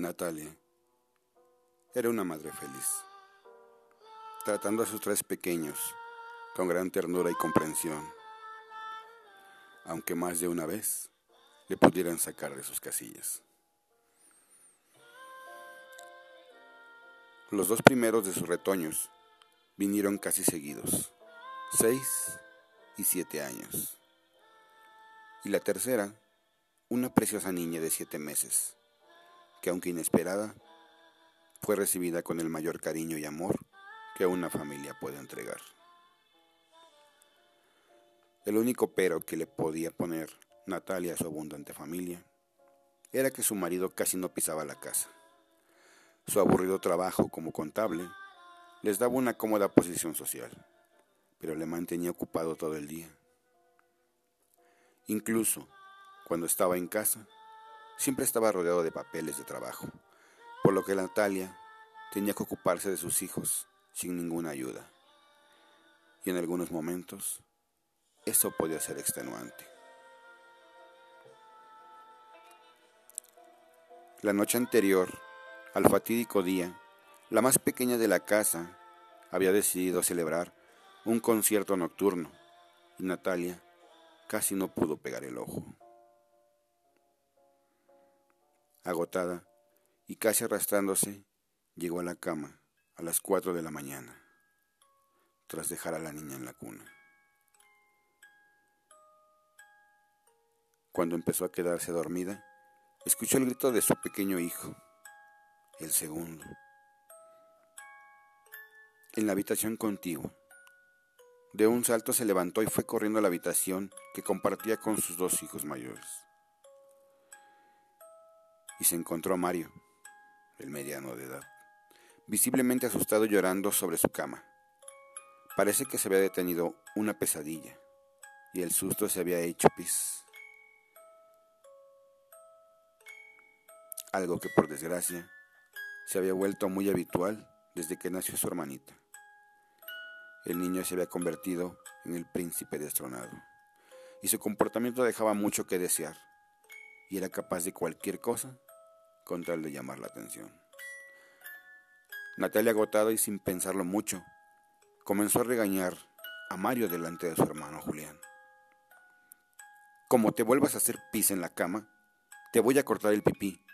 Natalia era una madre feliz, tratando a sus tres pequeños con gran ternura y comprensión, aunque más de una vez le pudieran sacar de sus casillas. Los dos primeros de sus retoños vinieron casi seguidos, seis y siete años. Y la tercera, una preciosa niña de siete meses, que aunque inesperada, fue recibida con el mayor cariño y amor que una familia puede entregar. El único pero que le podía poner Natalia a su abundante familia era que su marido casi no pisaba la casa su aburrido trabajo como contable les daba una cómoda posición social, pero le mantenía ocupado todo el día. Incluso cuando estaba en casa, siempre estaba rodeado de papeles de trabajo, por lo que Natalia tenía que ocuparse de sus hijos sin ninguna ayuda. Y en algunos momentos eso podía ser extenuante. La noche anterior, al fatídico día, la más pequeña de la casa había decidido celebrar un concierto nocturno y Natalia casi no pudo pegar el ojo. Agotada y casi arrastrándose, llegó a la cama a las cuatro de la mañana, tras dejar a la niña en la cuna. Cuando empezó a quedarse dormida, escuchó el grito de su pequeño hijo el segundo. En la habitación contigua. De un salto se levantó y fue corriendo a la habitación que compartía con sus dos hijos mayores. Y se encontró a Mario, el mediano de edad, visiblemente asustado llorando sobre su cama. Parece que se había detenido una pesadilla y el susto se había hecho pis. Algo que por desgracia se había vuelto muy habitual desde que nació su hermanita. El niño se había convertido en el príncipe destronado, y su comportamiento dejaba mucho que desear, y era capaz de cualquier cosa con tal de llamar la atención. Natalia, agotada y sin pensarlo mucho, comenzó a regañar a Mario delante de su hermano Julián. Como te vuelvas a hacer pis en la cama, te voy a cortar el pipí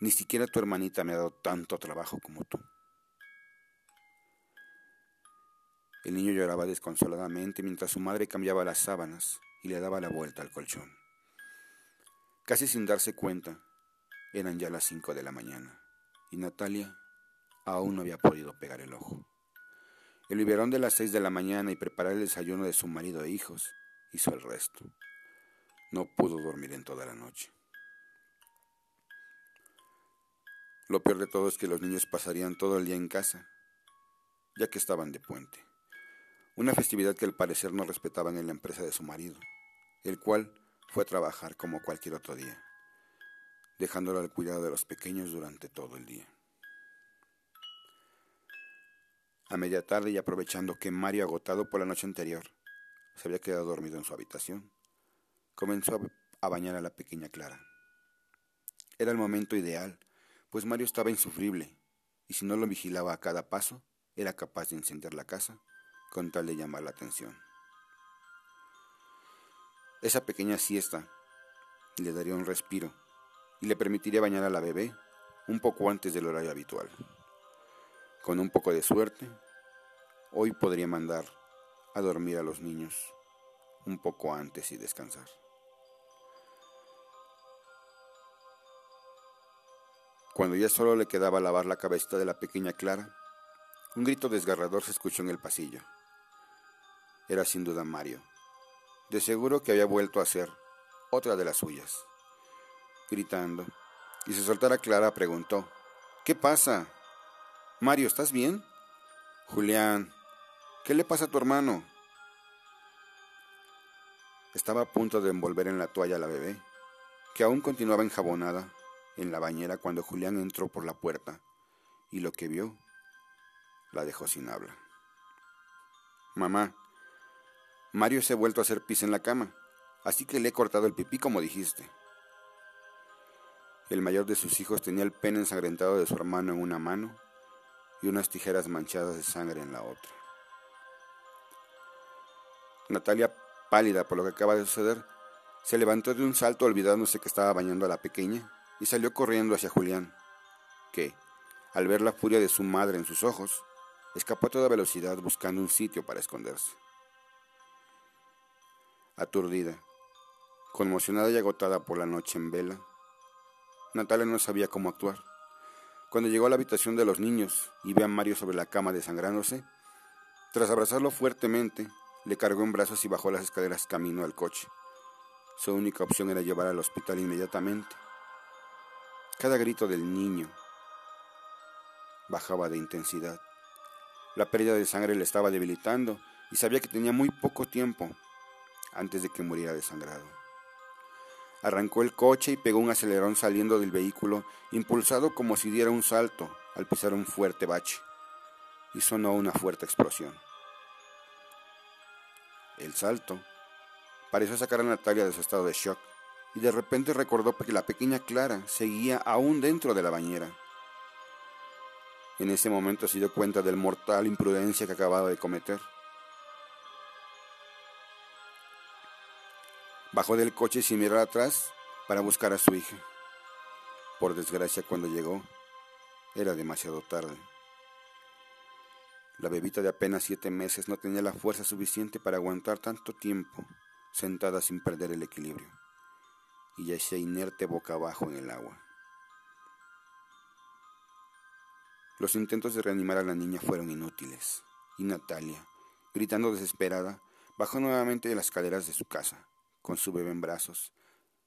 ni siquiera tu hermanita me ha dado tanto trabajo como tú. El niño lloraba desconsoladamente mientras su madre cambiaba las sábanas y le daba la vuelta al colchón. Casi sin darse cuenta, eran ya las cinco de la mañana y Natalia aún no había podido pegar el ojo. El biberón de las seis de la mañana y preparar el desayuno de su marido e hijos hizo el resto. No pudo dormir en toda la noche. Lo peor de todo es que los niños pasarían todo el día en casa, ya que estaban de puente. Una festividad que al parecer no respetaban en la empresa de su marido, el cual fue a trabajar como cualquier otro día, dejándolo al cuidado de los pequeños durante todo el día. A media tarde y aprovechando que Mario, agotado por la noche anterior, se había quedado dormido en su habitación, comenzó a bañar a la pequeña Clara. Era el momento ideal pues Mario estaba insufrible, y si no lo vigilaba a cada paso, era capaz de encender la casa con tal de llamar la atención. Esa pequeña siesta le daría un respiro y le permitiría bañar a la bebé un poco antes del horario habitual. Con un poco de suerte, hoy podría mandar a dormir a los niños un poco antes y descansar. Cuando ya solo le quedaba lavar la cabecita de la pequeña Clara, un grito desgarrador se escuchó en el pasillo. Era sin duda Mario. De seguro que había vuelto a ser otra de las suyas. Gritando, y se soltara Clara, preguntó, ¿Qué pasa? Mario, ¿estás bien? Julián, ¿qué le pasa a tu hermano? Estaba a punto de envolver en la toalla a la bebé, que aún continuaba enjabonada en la bañera cuando Julián entró por la puerta y lo que vio la dejó sin habla. Mamá, Mario se ha vuelto a hacer pis en la cama, así que le he cortado el pipí como dijiste. El mayor de sus hijos tenía el pene ensangrentado de su hermano en una mano y unas tijeras manchadas de sangre en la otra. Natalia, pálida por lo que acaba de suceder, se levantó de un salto olvidándose que estaba bañando a la pequeña y salió corriendo hacia Julián, que, al ver la furia de su madre en sus ojos, escapó a toda velocidad buscando un sitio para esconderse. Aturdida, conmocionada y agotada por la noche en vela, Natalia no sabía cómo actuar. Cuando llegó a la habitación de los niños y ve a Mario sobre la cama desangrándose, tras abrazarlo fuertemente, le cargó en brazos y bajó las escaleras camino al coche. Su única opción era llevar al hospital inmediatamente. Cada grito del niño bajaba de intensidad. La pérdida de sangre le estaba debilitando y sabía que tenía muy poco tiempo antes de que muriera desangrado. Arrancó el coche y pegó un acelerón saliendo del vehículo, impulsado como si diera un salto al pisar un fuerte bache, y sonó una fuerte explosión. El salto pareció sacar a Natalia de su estado de shock y de repente recordó que la pequeña Clara seguía aún dentro de la bañera. En ese momento se dio cuenta del mortal imprudencia que acababa de cometer. Bajó del coche sin mirar atrás para buscar a su hija. Por desgracia, cuando llegó, era demasiado tarde. La bebita de apenas siete meses no tenía la fuerza suficiente para aguantar tanto tiempo sentada sin perder el equilibrio, y yacía inerte boca abajo en el agua. Los intentos de reanimar a la niña fueron inútiles, y Natalia, gritando desesperada, bajó nuevamente de las escaleras de su casa, con su bebé en brazos,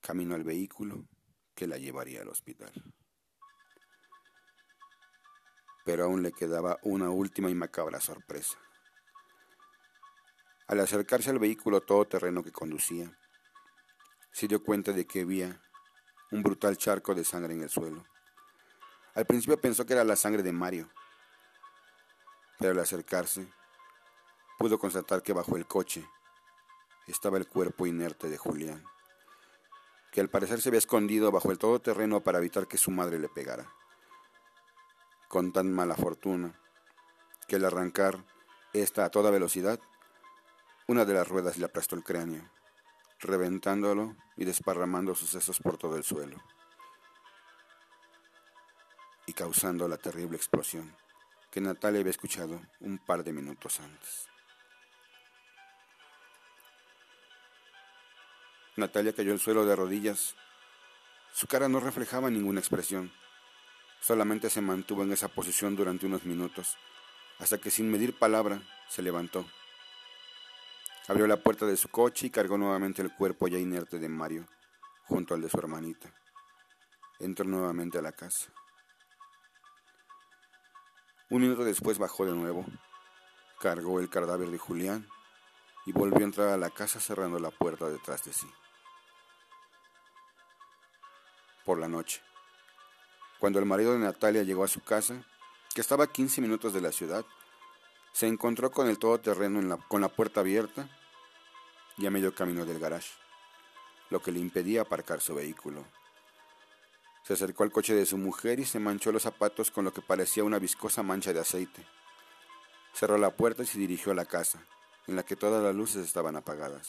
camino al vehículo que la llevaría al hospital. Pero aún le quedaba una última y macabra sorpresa. Al acercarse al vehículo todoterreno que conducía, se dio cuenta de que había un brutal charco de sangre en el suelo. Al principio pensó que era la sangre de Mario, pero al acercarse pudo constatar que bajo el coche estaba el cuerpo inerte de Julián, que al parecer se había escondido bajo el todoterreno para evitar que su madre le pegara. Con tan mala fortuna que al arrancar esta a toda velocidad una de las ruedas le aplastó el cráneo, reventándolo y desparramando sus sesos por todo el suelo, y causando la terrible explosión que Natalia había escuchado un par de minutos antes. Natalia cayó al suelo de rodillas. Su cara no reflejaba ninguna expresión. Solamente se mantuvo en esa posición durante unos minutos, hasta que sin medir palabra se levantó Abrió la puerta de su coche y cargó nuevamente el cuerpo ya inerte de Mario, junto al de su hermanita. Entró nuevamente a la casa. Un minuto después bajó de nuevo, cargó el cadáver de Julián y volvió a entrar a la casa cerrando la puerta detrás de sí. La noche, cuando el marido de Natalia llegó a su casa, que estaba a 15 minutos de la ciudad, se encontró con el todoterreno con la puerta abierta y a medio camino del garage, lo que le impedía aparcar su vehículo. Se acercó al coche de su mujer y se manchó los zapatos con lo que parecía una viscosa mancha de aceite. Cerró la puerta y se dirigió a la casa, en la que todas las luces estaban apagadas.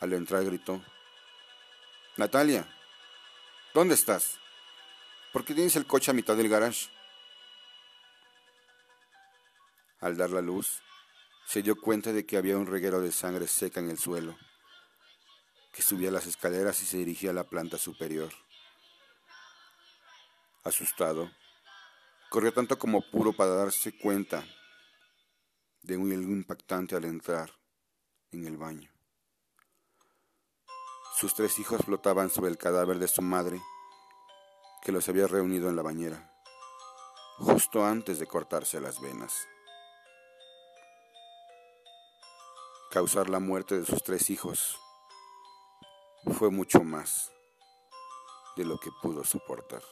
Al entrar gritó, Natalia, ¿dónde estás? ¿Por qué tienes el coche a mitad del garage? Al dar la luz, se dio cuenta de que había un reguero de sangre seca en el suelo, que subía las escaleras y se dirigía a la planta superior. Asustado, corrió tanto como pudo para darse cuenta de un algo impactante al entrar en el baño. Sus tres hijos flotaban sobre el cadáver de su madre, que los había reunido en la bañera, justo antes de cortarse las venas. causar la muerte de sus tres hijos fue mucho más de lo que pudo soportar.